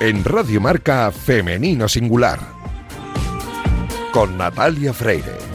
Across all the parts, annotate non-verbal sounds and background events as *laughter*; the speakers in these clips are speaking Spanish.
En Radio Marca Femenino Singular. Con Natalia Freire.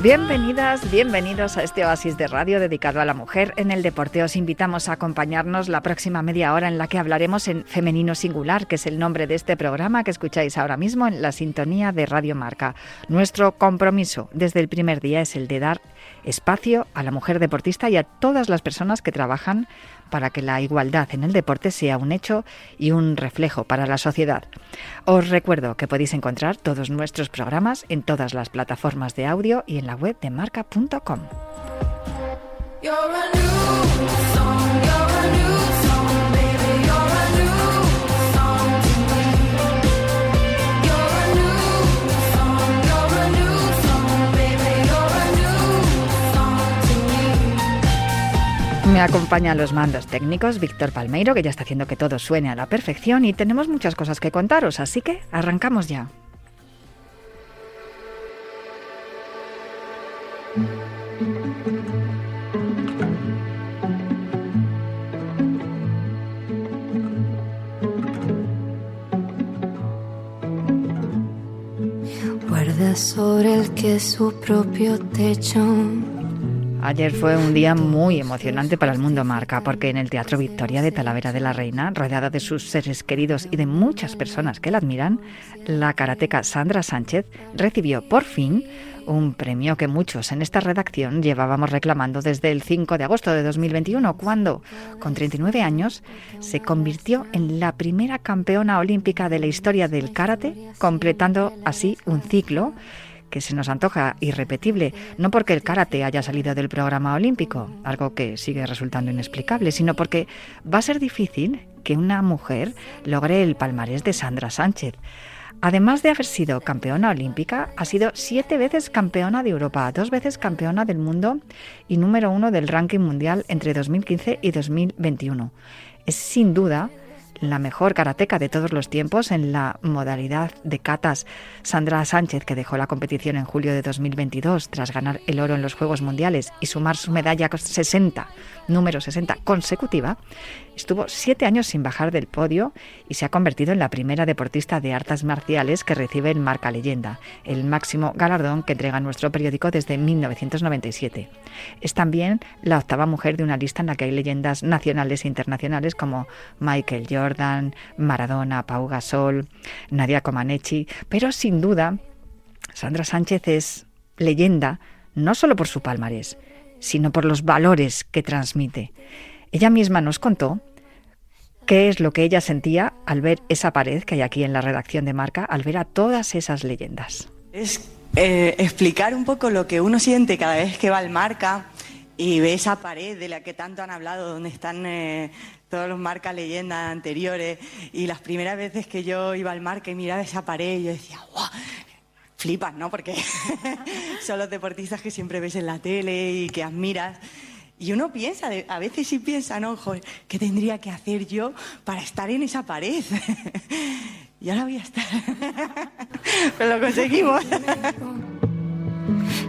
Bienvenidas, bienvenidos a este oasis de radio dedicado a la mujer en el deporte. Os invitamos a acompañarnos la próxima media hora en la que hablaremos en Femenino Singular, que es el nombre de este programa que escucháis ahora mismo en la sintonía de Radio Marca. Nuestro compromiso desde el primer día es el de dar espacio a la mujer deportista y a todas las personas que trabajan para que la igualdad en el deporte sea un hecho y un reflejo para la sociedad. Os recuerdo que podéis encontrar todos nuestros programas en todas las plataformas de audio y en la web de marca.com. Me acompaña a los mandos técnicos Víctor Palmeiro, que ya está haciendo que todo suene a la perfección y tenemos muchas cosas que contaros, así que arrancamos ya. Guarda sobre el que su propio techo Ayer fue un día muy emocionante para el mundo marca, porque en el Teatro Victoria de Talavera de la Reina, rodeada de sus seres queridos y de muchas personas que la admiran, la karateca Sandra Sánchez recibió por fin un premio que muchos en esta redacción llevábamos reclamando desde el 5 de agosto de 2021, cuando, con 39 años, se convirtió en la primera campeona olímpica de la historia del karate, completando así un ciclo que se nos antoja irrepetible, no porque el karate haya salido del programa olímpico, algo que sigue resultando inexplicable, sino porque va a ser difícil que una mujer logre el palmarés de Sandra Sánchez. Además de haber sido campeona olímpica, ha sido siete veces campeona de Europa, dos veces campeona del mundo y número uno del ranking mundial entre 2015 y 2021. Es sin duda la mejor karateca de todos los tiempos en la modalidad de katas. Sandra Sánchez, que dejó la competición en julio de 2022 tras ganar el oro en los Juegos Mundiales y sumar su medalla 60, número 60 consecutiva, estuvo siete años sin bajar del podio y se ha convertido en la primera deportista de artes marciales que recibe el Marca Leyenda, el máximo galardón que entrega nuestro periódico desde 1997. Es también la octava mujer de una lista en la que hay leyendas nacionales e internacionales como Michael Jordan, Maradona, Pau Gasol, Nadia Comaneci, pero sin duda Sandra Sánchez es leyenda no solo por su palmarés, sino por los valores que transmite. Ella misma nos contó qué es lo que ella sentía al ver esa pared que hay aquí en la redacción de Marca, al ver a todas esas leyendas. Es eh, explicar un poco lo que uno siente cada vez que va al Marca y ve esa pared de la que tanto han hablado, donde están eh, todos los Marca leyendas anteriores. Y las primeras veces que yo iba al Marca y miraba esa pared, yo decía, ¡guau! Flipas, ¿no? Porque *laughs* son los deportistas que siempre ves en la tele y que admiras. Y uno piensa, a veces sí piensa, ¿no? Joder, ¿qué tendría que hacer yo para estar en esa pared? *laughs* y ahora voy a estar. *laughs* Pero lo conseguimos. *laughs*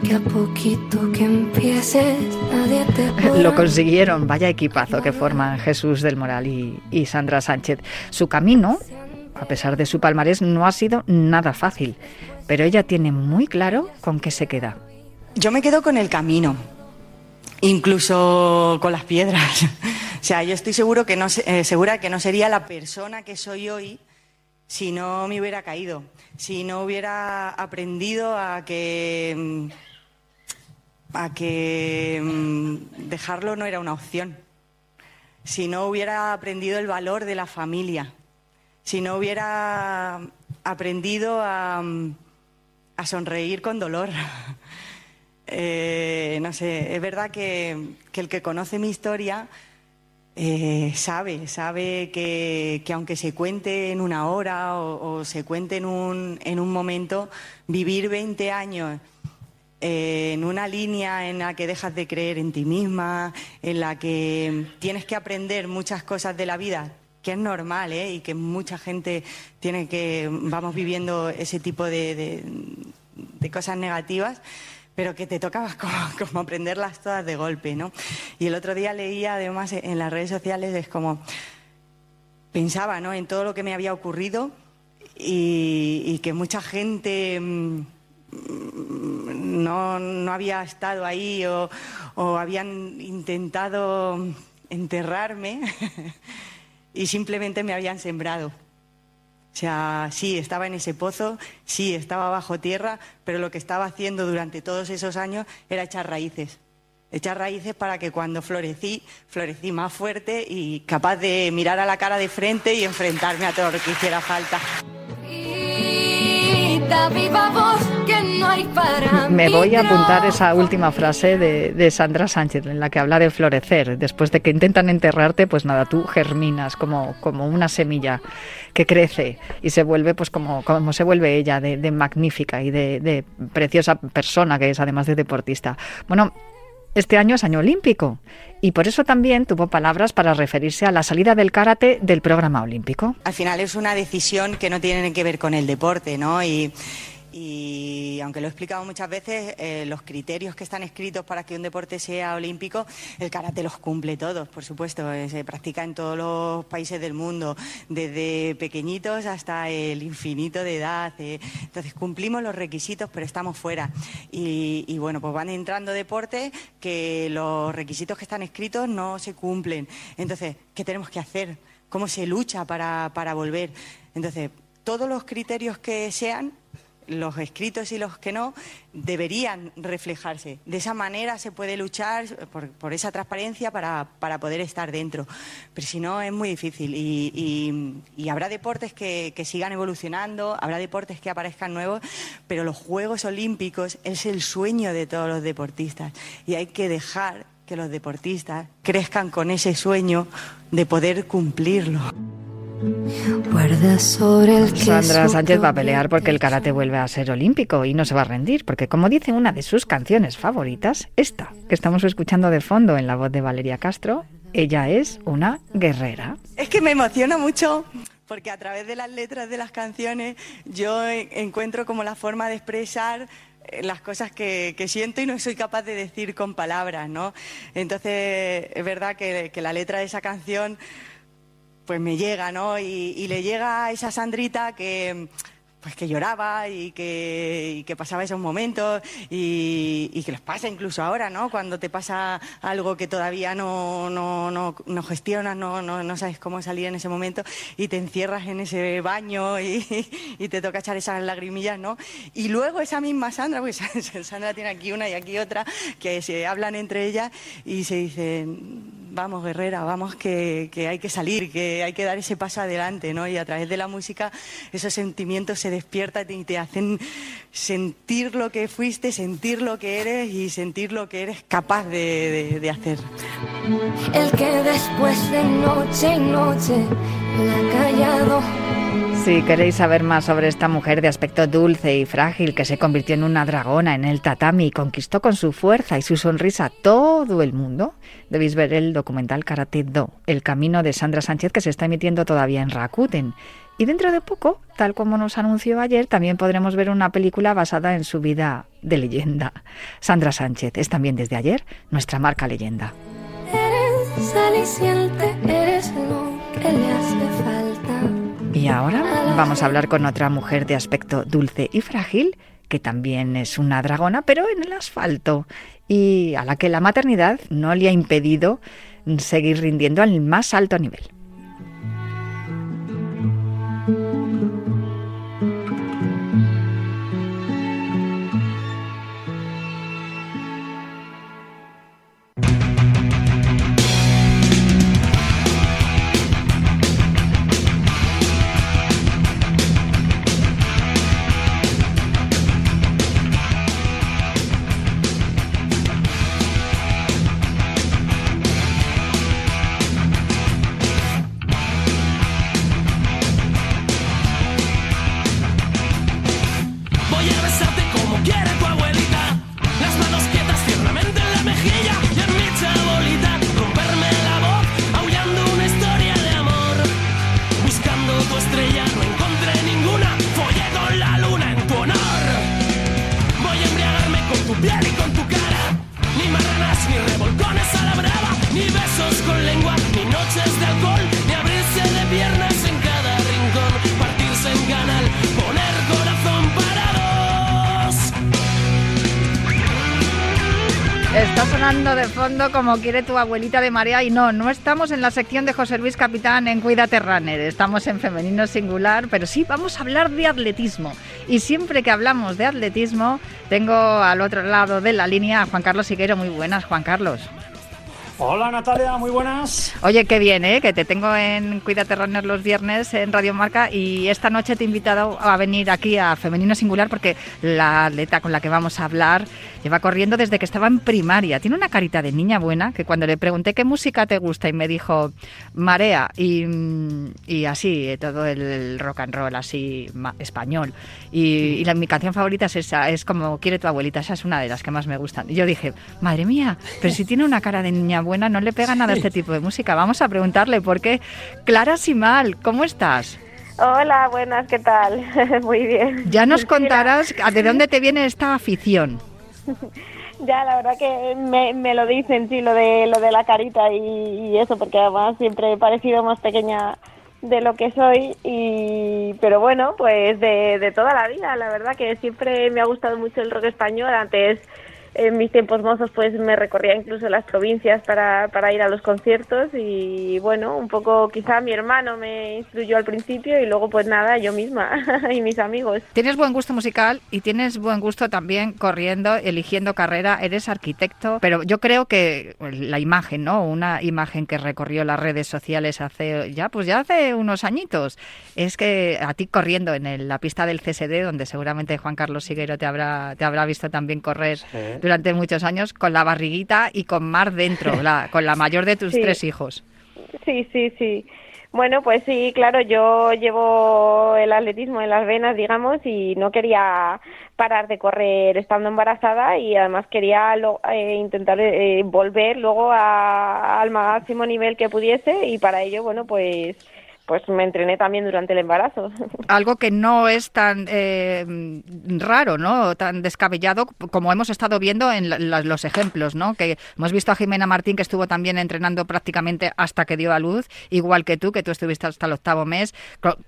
Que a poquito que empieces, nadie te Lo consiguieron, vaya equipazo que forman Jesús del Moral y, y Sandra Sánchez. Su camino, a pesar de su palmarés, no ha sido nada fácil, pero ella tiene muy claro con qué se queda. Yo me quedo con el camino incluso con las piedras. *laughs* o sea, yo estoy seguro que no, eh, segura que no sería la persona que soy hoy si no me hubiera caído, si no hubiera aprendido a que mm, a que mm, dejarlo no era una opción, si no hubiera aprendido el valor de la familia, si no hubiera aprendido a, mm, a sonreír con dolor. *laughs* Eh, no sé, es verdad que, el que conoce mi historia eh, sabe, sabe que, aunque se cuente en una hora o, se cuente en un, en un, momento, vivir 20 años eh, en una línea en la que dejas de creer en ti misma, en la que tienes que aprender muchas cosas de la vida, que es normal y que mucha gente tiene que, vamos viviendo ese tipo de cosas negativas pero que te tocaba *laughs* como, aprenderlas todas de golpe, ¿no? Y el otro día leía además en las redes sociales, es como, pensaba ¿no? en todo lo que me había ocurrido y, que mucha gente mm, no, no, había estado ahí o, o habían intentado enterrarme *laughs* y simplemente me habían sembrado. O sea, sí, estaba en ese pozo, sí, estaba bajo tierra, pero lo que estaba haciendo durante todos esos años era echar raíces. Echar raíces para que cuando florecí, florecí más fuerte y capaz de mirar a la cara de frente y enfrentarme a todo lo que hiciera falta. Me voy a apuntar esa última frase de, Sandra Sánchez en la que habla de florecer. Después de que intentan enterrarte, pues nada, tú germinas como, como una semilla que crece y se vuelve pues como, como se vuelve ella de, magnífica y de, de preciosa persona que es además de deportista. Bueno, este año es año olímpico y por eso también tuvo palabras para referirse a la salida del karate del programa olímpico. Al final es una decisión que no tiene que ver con el deporte, ¿no? Y aunque lo he explicado muchas veces, eh, los criterios que están escritos para que un deporte sea olímpico, el karate los cumple todos, por supuesto. Eh, se practica en todos los países del mundo, desde pequeñitos hasta el infinito de edad. Eh. Entonces cumplimos los requisitos, pero estamos fuera. Y, bueno, pues van entrando deportes que los requisitos que están escritos no se cumplen. Entonces, ¿qué tenemos que hacer? ¿Cómo se lucha para, para volver? Entonces, todos los criterios que sean los escritos y los que no deberían reflejarse. De esa manera se puede luchar por, esa transparencia para, poder estar dentro. Pero si no, es muy difícil. Y, habrá deportes que, sigan evolucionando, habrá deportes que aparezcan nuevos, pero los Juegos Olímpicos es el sueño de todos los deportistas. Y hay que dejar que los deportistas crezcan con ese sueño de poder cumplirlo. Sandra Sánchez va a pelear porque el karate vuelve a ser olímpico y no se va a rendir, porque como dice una de sus canciones favoritas, esta que estamos escuchando de fondo en la voz de Valeria Castro, ella es una guerrera. Es que me emociona mucho porque a través de las letras de las canciones yo encuentro como la forma de expresar eh, las cosas que, siento y no soy capaz de decir con palabras, ¿no? Entonces es verdad que, que la letra de esa canción pues me llega, ¿no? Y, le llega a esa Sandrita que pues que lloraba y que, que pasaba esos momentos y, que los pasa incluso ahora, ¿no? Cuando te pasa algo que todavía no, no, no, no gestionas, no, no, no, sabes cómo salir en ese momento y te encierras en ese baño y, *laughs* y, te toca echar esas lagrimillas, ¿no? Y luego esa misma Sandra, pues *laughs* Sandra tiene aquí una y aquí otra, que se hablan entre ellas y se dicen vamos guerrera, vamos que, hay que salir, que hay que dar ese paso adelante, ¿no? Y a través de la música esos sentimientos se despiertan y te hacen sentir lo que fuiste, sentir lo que eres y sentir lo que eres capaz de, hacer. El que después de noche noche si queréis saber más sobre esta mujer de aspecto dulce y frágil que se convirtió en una dragona en el tatami y conquistó con su fuerza y su sonrisa todo el mundo, debéis ver el documental Karate Do, El camino de Sandra Sánchez que se está emitiendo todavía en Rakuten. Y dentro de poco, tal como nos anunció ayer, también podremos ver una película basada en su vida de leyenda. Sandra Sánchez es también desde ayer nuestra marca leyenda. Eres eres lo Y ahora vamos a hablar con otra mujer de aspecto dulce y frágil, que también es una dragona, pero en el asfalto, y a la que la maternidad no le ha impedido seguir rindiendo al más alto nivel. Está sonando de fondo como quiere tu abuelita de María y no, no estamos en la sección de José Luis Capitán en Cuídate Runner, estamos en femenino singular, pero sí vamos a hablar de atletismo. Y siempre que hablamos de atletismo, tengo al otro lado de la línea a Juan Carlos Siguero. Muy buenas, Juan Carlos. Hola Natalia, muy buenas. Oye, qué bien, ¿eh? que te tengo en Cuídate Runner los viernes en Radio Marca y esta noche te he invitado a venir aquí a Femenino Singular porque la atleta con la que vamos a hablar lleva corriendo desde que estaba en primaria. Tiene una carita de niña buena que cuando le pregunté qué música te gusta y me dijo Marea y, y así, eh, todo el rock and roll así español. Y, mi canción favorita es esa, es como Quiere tu abuelita, esa es una de las que más me gustan. Y yo dije, madre mía, pero si tiene una cara de niña buena, no le pega nada a este tipo de música. Vamos a preguntarle por qué. Clara Simal, ¿cómo estás? Hola, buenas, ¿qué tal? *laughs* Muy bien. Ya nos contarás de dónde te viene esta afición. *laughs* Ya, la verdad que me, me, lo dicen, sí, lo de, lo de la carita y, eso, porque además siempre he parecido más pequeña de lo que soy, y, pero bueno, pues de, de toda la vida, la verdad que siempre me ha gustado mucho el rock español, antes en mis tiempos mozos pues me recorría incluso las provincias para, para ir a los conciertos y bueno, un poco quizá mi hermano me instruyó al principio y luego pues nada, yo misma *laughs* y mis amigos. Tienes buen gusto musical y tienes buen gusto también corriendo, eligiendo carrera, eres arquitecto, pero yo creo que la imagen, ¿no? Una imagen que recorrió las redes sociales hace ya pues ya hace unos añitos, es que a ti corriendo en la pista del CSD donde seguramente Juan Carlos Siguero te habrá te habrá visto también correr durante muchos años con la barriguita y con Mar dentro, la, *laughs* con la mayor de tus tres hijos. Sí, sí, sí. Bueno, pues sí, claro, yo llevo el atletismo en las venas, digamos, y no quería parar de correr estando embarazada y además quería eh, intentar eh, volver luego al máximo nivel que pudiese y para ello, bueno, pues pues me entrené también durante el embarazo. *laughs* Algo que no es tan eh, raro, ¿no? Tan descabellado como hemos estado viendo en los ejemplos, ¿no? Que hemos visto a Jimena Martín que estuvo también entrenando prácticamente hasta que dio a luz, igual que tú, que tú estuviste hasta el octavo mes,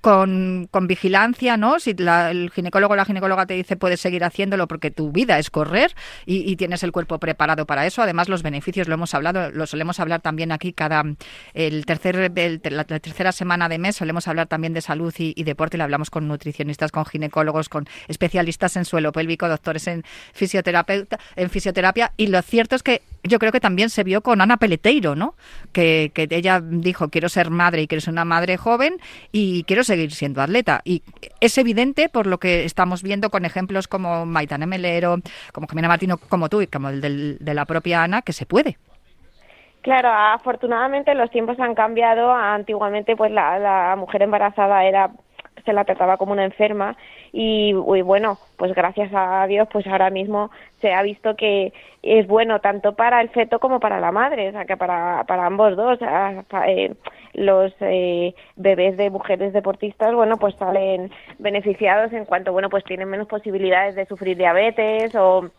con, con vigilancia, ¿no? Si el ginecólogo o la ginecóloga te dice puedes seguir haciéndolo porque tu vida es correr y, tienes el cuerpo preparado para eso. Además los beneficios lo hemos hablado, lo solemos hablar también aquí cada el tercer la tercera semana de mes solemos hablar también de salud y, deporte, le hablamos con nutricionistas, con ginecólogos, con especialistas en suelo pélvico, doctores en fisioterapia, en fisioterapia y lo cierto es que yo creo que también se vio con Ana Peleteiro, ¿no? Que, ella dijo, quiero ser madre y quiero ser una madre joven y quiero seguir siendo atleta. Y es evidente por lo que estamos viendo con ejemplos como Maitane Melero, como Jimena Martino, como tú y como el de la propia Ana, que se puede. Claro, afortunadamente los tiempos han cambiado. Antiguamente, pues la, mujer embarazada era se la trataba como una enferma y, bueno, pues gracias a Dios, pues ahora mismo se ha visto que es bueno tanto para el feto como para la madre, o sea que para, para ambos dos, eh, los eh, bebés de mujeres deportistas, bueno, pues salen beneficiados en cuanto, bueno, pues tienen menos posibilidades de sufrir diabetes o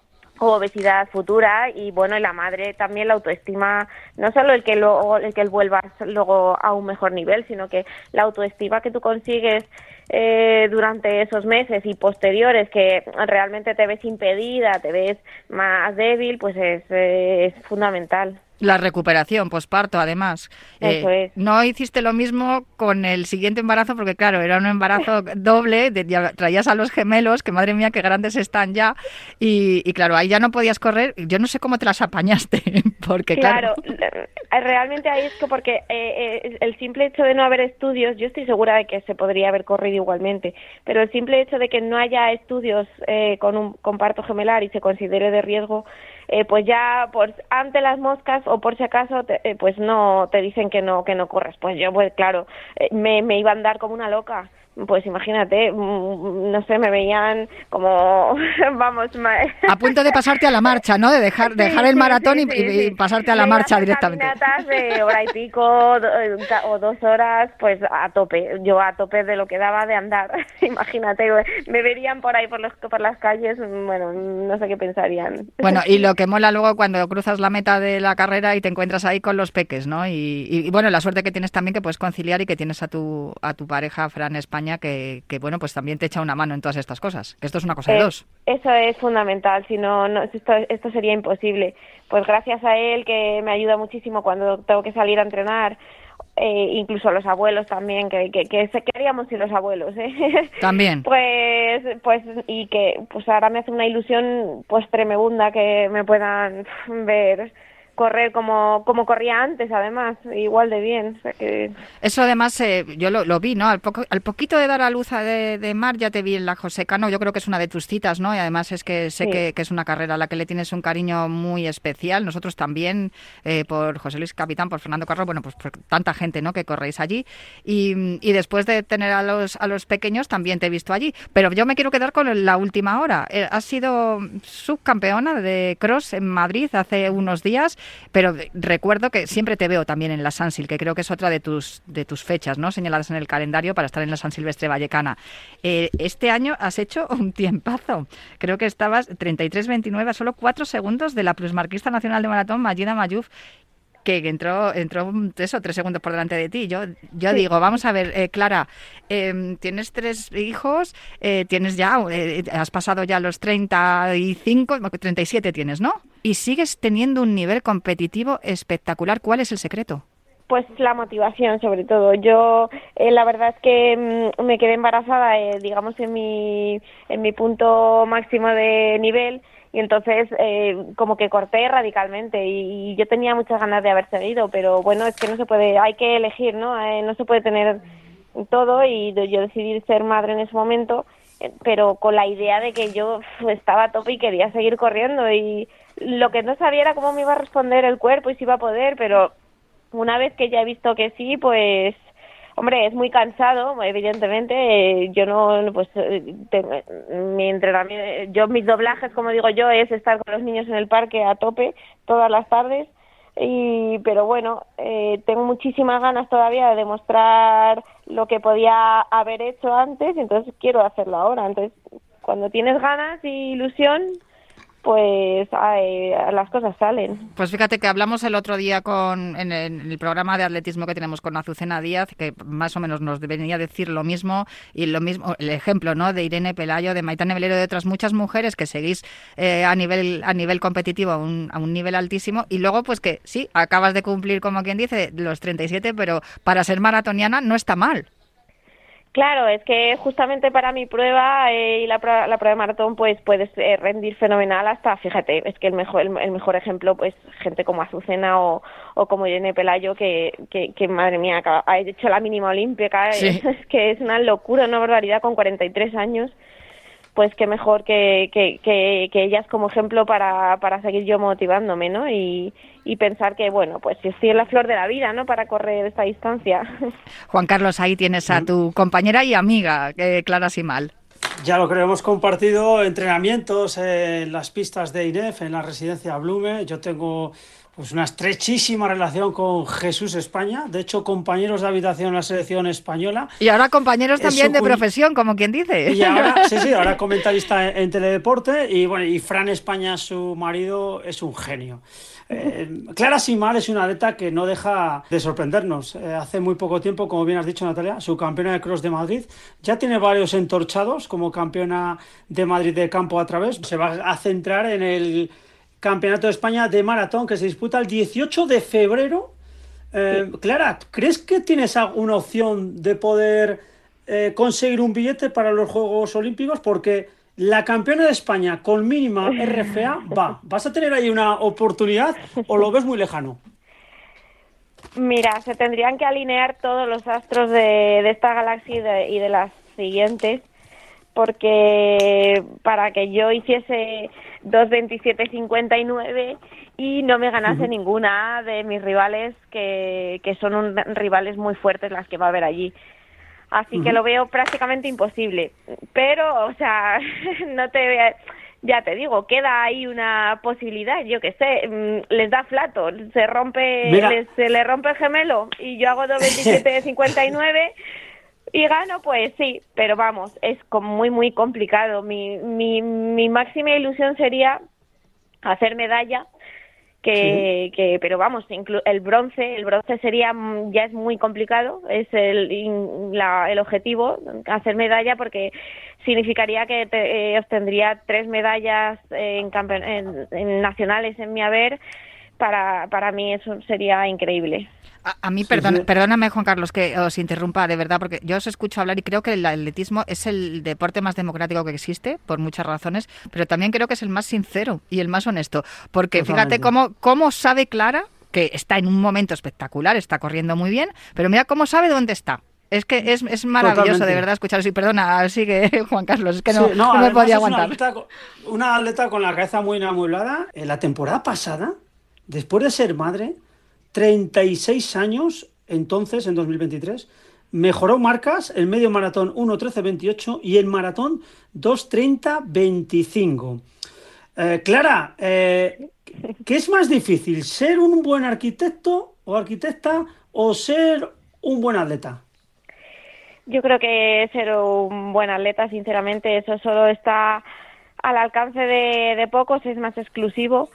obesidad futura y bueno y la madre también la autoestima no solo el que luego el que vuelvas luego a un mejor nivel sino que la autoestima que tú consigues eh, durante esos meses y posteriores que realmente te ves impedida te ves más débil pues es, es fundamental la recuperación posparto, además. Eh, no hiciste lo mismo con el siguiente embarazo, porque claro, era un embarazo *laughs* doble, traías a los gemelos, que madre mía, qué grandes están ya, y, claro, ahí ya no podías correr. Yo no sé cómo te las apañaste, *laughs* porque claro. Eh, realmente ahí es que porque eh, el simple hecho de no haber estudios, yo estoy segura de que se podría haber corrido igualmente, pero el simple hecho de que no haya estudios con un comparto gemelar y se considere de riesgo, eh, pues ya por ante las moscas o por si acaso eh, pues no te dicen que no que no corres. Pues yo pues claro eh, me, me iba a andar como una loca pues imagínate, mm, no sé, me veían como, *laughs* vamos, a punto de pasarte a la marcha, ¿no? De dejar dejar el maratón y, pasarte a la marcha directamente. de *laughs* hora y pico o dos horas, pues a tope, yo a tope de lo que daba de andar, *laughs* imagínate, me verían por ahí por, los, por las calles, bueno, no sé qué pensarían. Bueno, y lo que mola luego cuando cruzas la meta de la carrera y te encuentras ahí con los peques, ¿no? Y, y bueno, la suerte que tienes también que puedes conciliar y que tienes a tu, a tu pareja, Fran España, que, que bueno, pues también te echa una mano en todas estas cosas, que esto es una cosa de eh, dos. Eso es fundamental, si no, no esto, esto sería imposible. Pues gracias a él, que me ayuda muchísimo cuando tengo que salir a entrenar, eh, incluso a los abuelos también, que, que, que, ¿qué haríamos sin los abuelos? Eh? *laughs* También. pues, pues, y que pues ahora me hace una ilusión pues tremenda que me puedan ver correr como, como corría antes, además, igual de bien. que... Eso además eh, yo lo, vi, ¿no? Al, poco, al poquito de dar a luz de, de, mar ya te vi en la Cano, yo creo que es una de tus citas, ¿no? Y además es que sé que, es una carrera a la que le tienes un cariño muy especial. Nosotros también, eh, por José Luis Capitán, por Fernando Carro, bueno, pues por tanta gente, ¿no? Que corréis allí. Y, y después de tener a los, a los pequeños, también te he visto allí. Pero yo me quiero quedar con la última hora. Eh, has sido subcampeona de cross en Madrid hace unos días pero recuerdo que siempre te veo también en la San que creo que es otra de tus, de tus fechas, ¿no? Señaladas en el calendario para estar en la San Silvestre Vallecana. Eh, este año has hecho un tiempazo. Creo que estabas 33-29 a solo cuatro segundos de la plusmarquista nacional de maratón, Magida Mayuf, que entró, entró eso, tres segundos por delante de ti. Yo, yo digo, vamos a ver, eh, Clara, em, tienes tres hijos, eh, tienes ya, eh, has pasado ya los 35, 37 tienes, ¿no? Y sigues teniendo un nivel competitivo espectacular. ¿Cuál es el secreto? Pues la motivación, sobre todo. Yo, la verdad es que mm, me quedé embarazada, digamos, en mi, en mi punto máximo de nivel y entonces eh, como que corté radicalmente y, yo tenía muchas ganas de haber seguido, pero bueno, es que no se puede, hay que elegir, ¿no? Eh, no se puede tener todo y yo decidí ser madre en ese momento, eh, pero con la idea de que yo estaba a tope y quería seguir corriendo y lo que no sabía era cómo me iba a responder el cuerpo y si iba a poder, pero una vez que ya he visto que sí, pues Hombre, es muy cansado, evidentemente. Eh, yo no, pues, eh, mi entrenamiento, yo mis doblajes, como digo yo, es estar con los niños en el parque a tope todas las tardes. Y, pero bueno, eh, tengo muchísimas ganas todavía de demostrar lo que podía haber hecho antes, entonces quiero hacerlo ahora. Entonces, cuando tienes ganas y ilusión, pues las cosas salen. Pues fíjate que hablamos el otro día con en el, programa de atletismo que tenemos con Azucena Díaz, que más o menos nos venía a decir lo mismo y lo mismo el ejemplo, ¿no? De Irene Pelayo, de Maitane Velero, de otras muchas mujeres que seguís eh, a nivel a nivel competitivo a un, a un nivel altísimo y luego pues que sí acabas de cumplir como quien dice los 37, pero para ser maratoniana no está mal. Claro, es que justamente para mi prueba eh, y la, prueba, la prueba de maratón, pues puedes eh, rendir fenomenal hasta, fíjate, es que el mejor, el, mejor ejemplo, pues gente como Azucena o, o como Irene Pelayo, que, que, que madre mía, ha hecho la mínima olímpica, *laughs* es, que es una locura, una barbaridad con 43 años pues qué mejor que, que, que, ellas como ejemplo para, para seguir yo motivándome, ¿no? Y, y pensar que, bueno, pues estoy en la flor de la vida, ¿no? Para correr esta distancia. *laughs* Juan Carlos, ahí tienes a tu compañera y amiga, eh, Clara Simal. Ya lo creo, hemos compartido entrenamientos en las pistas de INEF, en la residencia Blume. Yo tengo pues una estrechísima relación con Jesús España, de hecho compañeros de habitación en la selección española. Y ahora compañeros también de profesión, como quien dice. Y ahora, sí, sí, ahora *laughs* comentarista en, Teledeporte y bueno, y Fran España, su marido, es un genio. Eh, Clara Simal es una atleta que no deja de sorprendernos. Eh, hace muy poco tiempo, como bien has dicho Natalia, su campeona de cross de Madrid ya tiene varios entorchados como campeona de Madrid de campo a través. Se va a centrar en el Campeonato de España de Maratón que se disputa el 18 de febrero. Eh, Clara, ¿crees que tienes alguna opción de poder eh, conseguir un billete para los Juegos Olímpicos? Porque la campeona de España con mínima RFA *laughs* va. ¿Vas a tener ahí una oportunidad o lo ves muy lejano? Mira, se tendrían que alinear todos los astros de, esta galaxia y de las siguientes porque para que yo hiciese 2.27.59 y no me ganase ninguna de mis rivales que, que son rivales muy fuertes las que va a haber allí. Así que lo veo prácticamente imposible. Pero, o sea, *laughs* no te ya te digo, queda ahí una posibilidad, yo que sé, mm, les da flato, se rompe, se le rompe el gemelo y yo hago 2.27.59 *laughs* y gano, pues sí, pero vamos, es como muy, muy complicado. Mi, mi, mi máxima ilusión sería hacer medalla que, que pero vamos el bronce el bronce sería mm, ya es muy complicado es el la, el objetivo hacer medalla porque significaría que te, eh, obtendría tres medallas en, en, en nacionales en mi haber para para mí eso sería increíble a, mí, perdóname, Juan Carlos, que os interrumpa de verdad, porque yo os escucho hablar y creo que el atletismo es el deporte más democrático que existe, por muchas razones, pero también creo que es el más sincero y el más honesto. Porque fíjate cómo, cómo sabe Clara que está en un momento espectacular, está corriendo muy bien, pero mira cómo sabe dónde está. Es que es, es maravilloso de verdad escuchar Y perdona, sigue *laughs* Juan Carlos, es que no, no, me podía aguantar. Una atleta, una atleta, con la cabeza muy enamulada. En la temporada pasada, después de ser madre, 36 años, entonces, en 2023, mejoró marcas, el medio maratón 1.13.28 y el maratón 2.30.25. Eh, Clara, eh, ¿qué es más difícil, ser un buen arquitecto o arquitecta o ser un buen atleta? Yo creo que ser un buen atleta, sinceramente, eso solo está al alcance de, de pocos, es más exclusivo.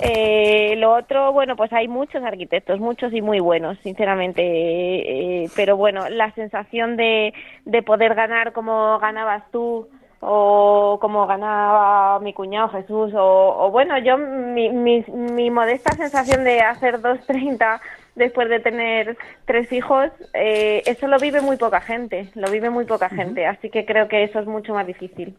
Eh, lo otro, bueno, pues hay muchos arquitectos, muchos y muy buenos, sinceramente. Eh, pero bueno, la sensación de, de poder ganar como ganabas tú o como ganaba mi cuñado Jesús o, bueno, yo mi, mi, modesta sensación de hacer 2.30 después de tener tres hijos, eh, eso lo vive muy poca gente, lo vive muy poca gente, así que creo que eso es mucho más difícil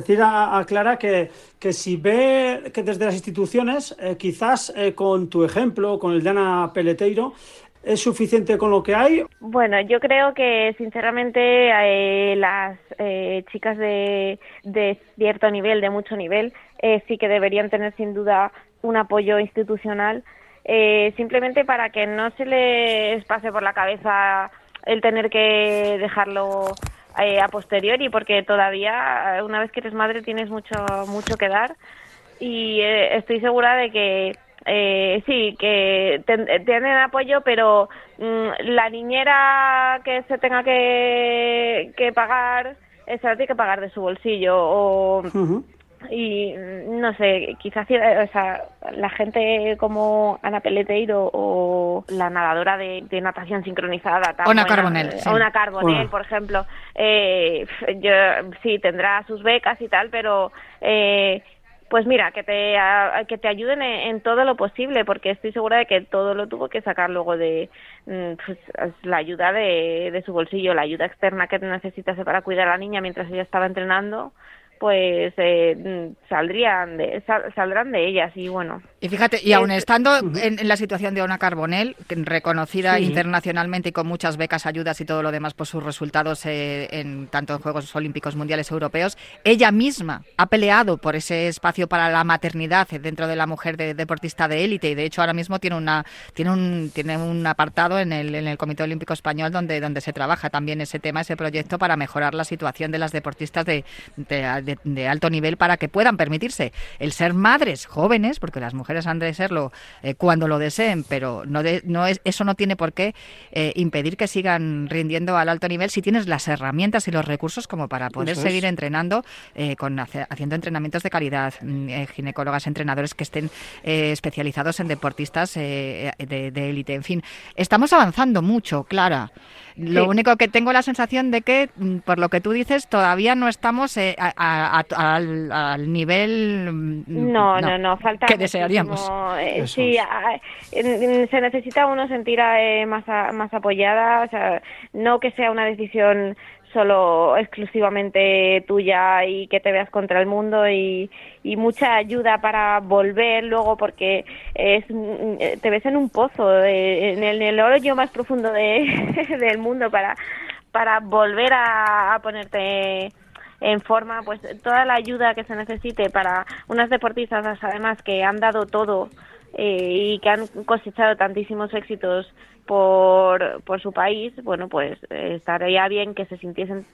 decir a, Clara que, que, si ve que desde las instituciones, eh, quizás eh, con tu ejemplo, con el de Ana Peleteiro, ¿Es suficiente con lo que hay? Bueno, yo creo que sinceramente eh, las chicas de, de, cierto nivel, de mucho nivel, sí que deberían tener sin duda un apoyo institucional, simplemente para que no se les pase por la cabeza el tener que dejarlo eh, a posteriori, porque todavía, eh, una vez que eres madre, tienes mucho, mucho que dar. Y eh, estoy segura de que sí, que tienen apoyo, pero mm, la niñera que se tenga que, que pagar, se la tiene que pagar de su bolsillo. O, y no sé, quizás o sea, la gente como Ana Peleteiro o la nadadora de, natación sincronizada, Ona Carbonell, Ona Carbonell, por ejemplo, eh, yo sí tendrá sus becas y tal, pero eh, pues mira, que te, que te ayuden en, todo lo posible, porque estoy segura de que todo lo tuvo que sacar luego de mm, pues, la ayuda de, de su bolsillo, la ayuda externa que necesitase para cuidar a la niña mientras ella estaba entrenando pues eh, saldrían de, saldrán de ellas y bueno. Y fíjate, y aún estando en, la situación de Ona Carbonell, reconocida internacionalmente y con muchas becas, ayudas y todo lo demás por sus resultados eh, en tanto en Juegos Olímpicos Mundiales Europeos, ella misma ha peleado por ese espacio para la maternidad dentro de la mujer deportista de élite y de hecho ahora mismo tiene una tiene un tiene un apartado en el, en el Comité Olímpico Español donde donde se trabaja también ese tema, ese proyecto para mejorar la situación de las deportistas de, de, alto nivel para que puedan permitirse el ser madres jóvenes, porque las mujeres han de serlo eh, cuando lo deseen, pero no, no es, eso no tiene por qué eh, impedir que sigan rindiendo al alto nivel si tienes las herramientas y los recursos como para poder seguir entrenando, eh, con haciendo entrenamientos de calidad, mm, ginecólogas, entrenadores que estén especializados en deportistas de élite. en fin, estamos avanzando mucho, Clara. Lo único que tengo la sensación de que, mm, por lo que tú dices, todavía no estamos eh, al, nivel mm, no, no, no, falta que Eh, sí, se necesita uno sentir eh, más, más apoyada, o sea, no que sea una decisión solo exclusivamente tuya y que te veas contra el mundo y, y mucha ayuda para volver luego porque es, te ves en un pozo, en, el, en el hoyo más profundo de, *laughs* del mundo para, para volver a, a ponerte en forma, pues toda la ayuda que se necesite para unas deportistas además que han dado todo eh, y que han cosechado tantísimos éxitos por, por su país, bueno, pues eh, estaría bien que se sintiesen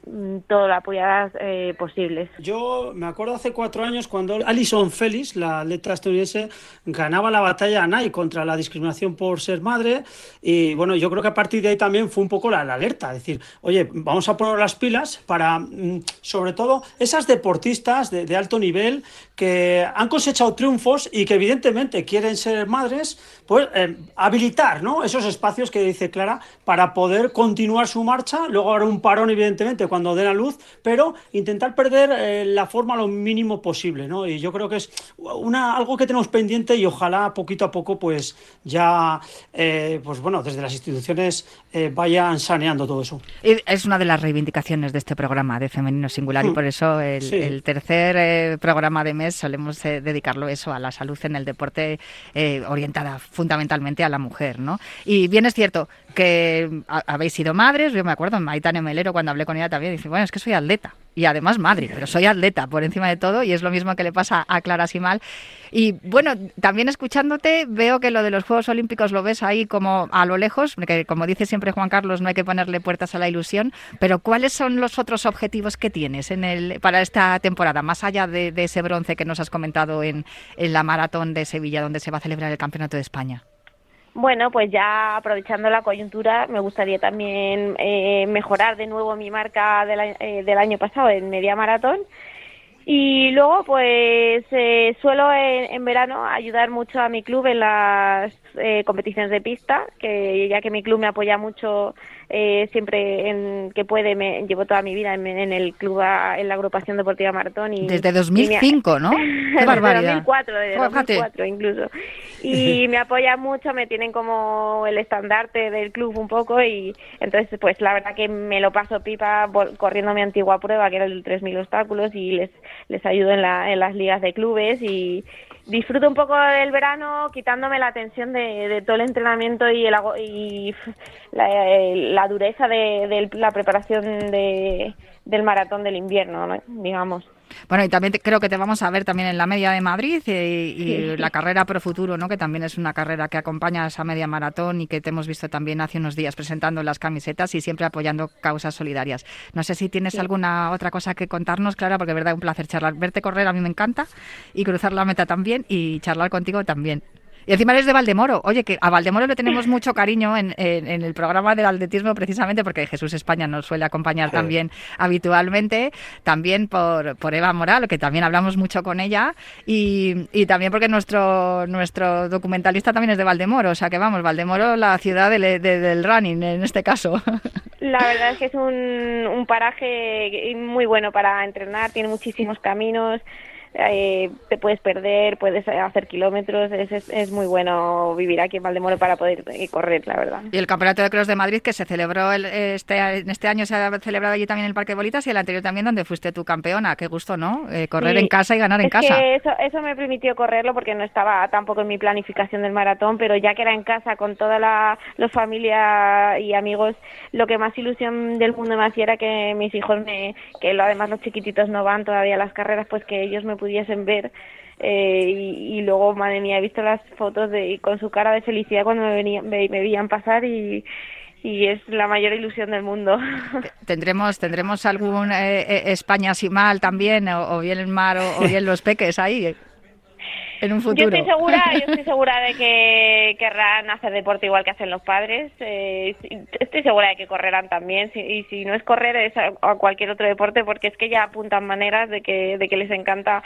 todas las apoyadas eh, posibles. Yo me acuerdo hace cuatro años cuando Alison Felix, la atleta estadounidense, ganaba la batalla a Nike contra la discriminación por ser madre y bueno, yo creo que a partir de ahí también fue un poco la, alerta, decir, oye, vamos a poner las pilas para, mm, sobre todo, esas deportistas de, de alto nivel que han cosechado triunfos y que evidentemente quieren ser madres, pues eh, habilitar ¿no? esos espacios que dice Clara para poder continuar su marcha, luego habrá un parón evidentemente cuando den a luz, pero intentar perder eh, la forma lo mínimo posible, ¿no? Y yo creo que es una, algo que tenemos pendiente y ojalá poquito a poco pues ya, eh, pues bueno, desde las instituciones vayan saneando todo eso. Es una de las reivindicaciones de este programa de Femenino Singular y mm. por eso el, tercer programa de mes solemos dedicarlo eso a la salud en el deporte orientada fundamentalmente a la mujer, ¿no? Y bien es cierto que habéis sido madres, yo me acuerdo, Maitane Melero cuando hablé con ella también, dice, bueno, es que soy atleta y además madre, pero soy atleta por encima de todo y es lo mismo que le pasa a Clara Simal. Y bueno, también escuchándote veo que lo de los Juegos Olímpicos lo ves ahí como a lo lejos, que como dice siempre Juan Carlos, no hay que ponerle puertas a la ilusión, pero ¿cuáles son los otros objetivos que tienes en el, para esta temporada, más allá de, ese bronce que nos has comentado en, en la maratón de Sevilla, donde se va a celebrar el Campeonato de España? Bueno, pues ya aprovechando la coyuntura, me gustaría también eh, mejorar de nuevo mi marca eh, del año pasado en media maratón. Y luego, pues eh, suelo en, verano ayudar mucho a mi club en las competiciones de pista, que ya que mi club me apoya mucho eh, siempre en, que puede, me llevo toda mi vida en, el club, en la agrupación deportiva Maratón. Y, desde 2005, ¿no? *laughs* Qué barbaridad. Desde 2004, desde 2004 incluso. Y *laughs* me apoya mucho, me tienen como el estandarte del club un poco y entonces pues la verdad que me lo paso pipa corriendo mi antigua prueba que era el 3.000 obstáculos y les, les ayudo en, la, en las ligas de clubes y, disfruto un poco del verano quitándome la tensión de, todo el entrenamiento y, el, y la, dureza de, la preparación de, del maratón del invierno, digamos. Bueno, y también creo que te vamos a ver también en la media de Madrid y, la carrera Pro Futuro, ¿no? que también es una carrera que acompaña a esa media maratón y que te hemos visto también hace unos días presentando las camisetas y siempre apoyando causas solidarias. No sé si tienes alguna otra cosa que contarnos, Clara, porque de verdad es un placer charlar. Verte correr a mí me encanta y cruzar la meta también y charlar contigo también. Y encima eres de Valdemoro. Oye, que a Valdemoro le tenemos mucho cariño en, el programa del atletismo precisamente porque Jesús España nos suele acompañar también habitualmente. También por, por Eva Moral, que también hablamos mucho con ella. Y, y también porque nuestro, nuestro documentalista también es de Valdemoro. O sea que vamos, Valdemoro, la ciudad del running en este caso. La verdad es que es un, un paraje muy bueno para entrenar, tiene muchísimos caminos eh, te puedes perder, puedes hacer kilómetros, es, es, muy bueno vivir aquí en Valdemoro para poder eh, correr, la verdad. Y el Campeonato de Cross de Madrid que se celebró el, este, en este año se ha celebrado allí también en el Parque Bolitas y el anterior también donde fuiste tu campeona, qué gusto, ¿no? Eh, correr en casa y ganar en casa. eso, eso me permitió correrlo porque no estaba tampoco en mi planificación del maratón, pero ya que era en casa con toda la los familia y amigos, lo que más ilusión del mundo me hacía era que mis hijos me, que además los chiquititos no van todavía a las carreras, pues que ellos me pudiesen ver eh, y, luego, madre mía, he visto las fotos de con su cara de felicidad cuando me, venían, me, veían pasar y, y es la mayor ilusión del mundo. ¿Tendremos tendremos algún eh, eh, España así mal también, o, bien el mar o, bien los peques ahí? Yo estoy segura, yo estoy *laughs* segura de que querrán hacer deporte igual que hacen los padres. Eh, estoy segura de que correrán también. y si no es correr, es a, cualquier otro deporte, porque es que ya apuntan maneras de que, de que les encanta.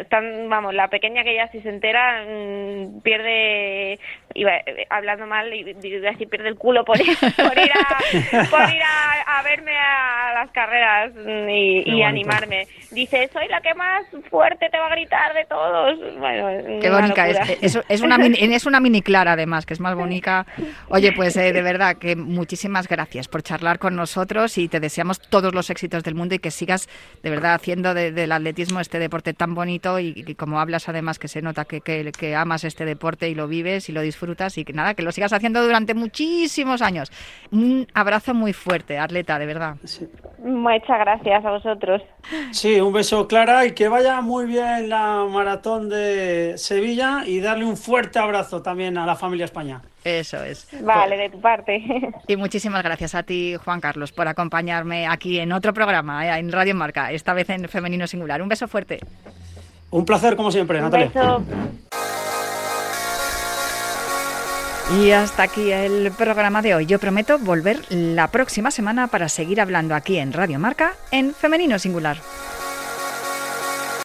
están, vamos, la pequeña que ya si se entera mm, pierde, iba, eh, hablando mal, y así pierde el culo por ir, *laughs* por ir, a, por ir a, verme a las carreras mm, y, animarme. Dice, soy la que más fuerte te va a gritar de todos. Bueno, Qué bonita es. Es, una mini, *laughs* es una mini Clara, además, que es más bonita. Oye, pues eh, de verdad que muchísimas gracias por charlar con nosotros y te deseamos todos los éxitos del mundo y que sigas de verdad haciendo del atletismo este deporte tan bonito y, como hablas además que se nota que, que, que amas este deporte y lo vives y lo disfrutas disfrutas y que nada, que lo sigas haciendo durante muchísimos años. Un abrazo muy fuerte, atleta, de verdad. Muchas gracias a vosotros. Sí, un beso Clara y que vaya muy bien la maratón de Sevilla y darle un fuerte abrazo también a la familia España. Eso es. Vale, de tu parte. *laughs* Y muchísimas gracias a ti, Juan Carlos, por acompañarme aquí en otro programa, eh, en Radio Marca, esta vez en Femenino Singular. Un beso fuerte. Un placer, como siempre, Un Natalia. beso. Y hasta aquí el programa de hoy. Yo prometo volver la próxima semana para seguir hablando aquí en Radio Marca en Femenino Singular.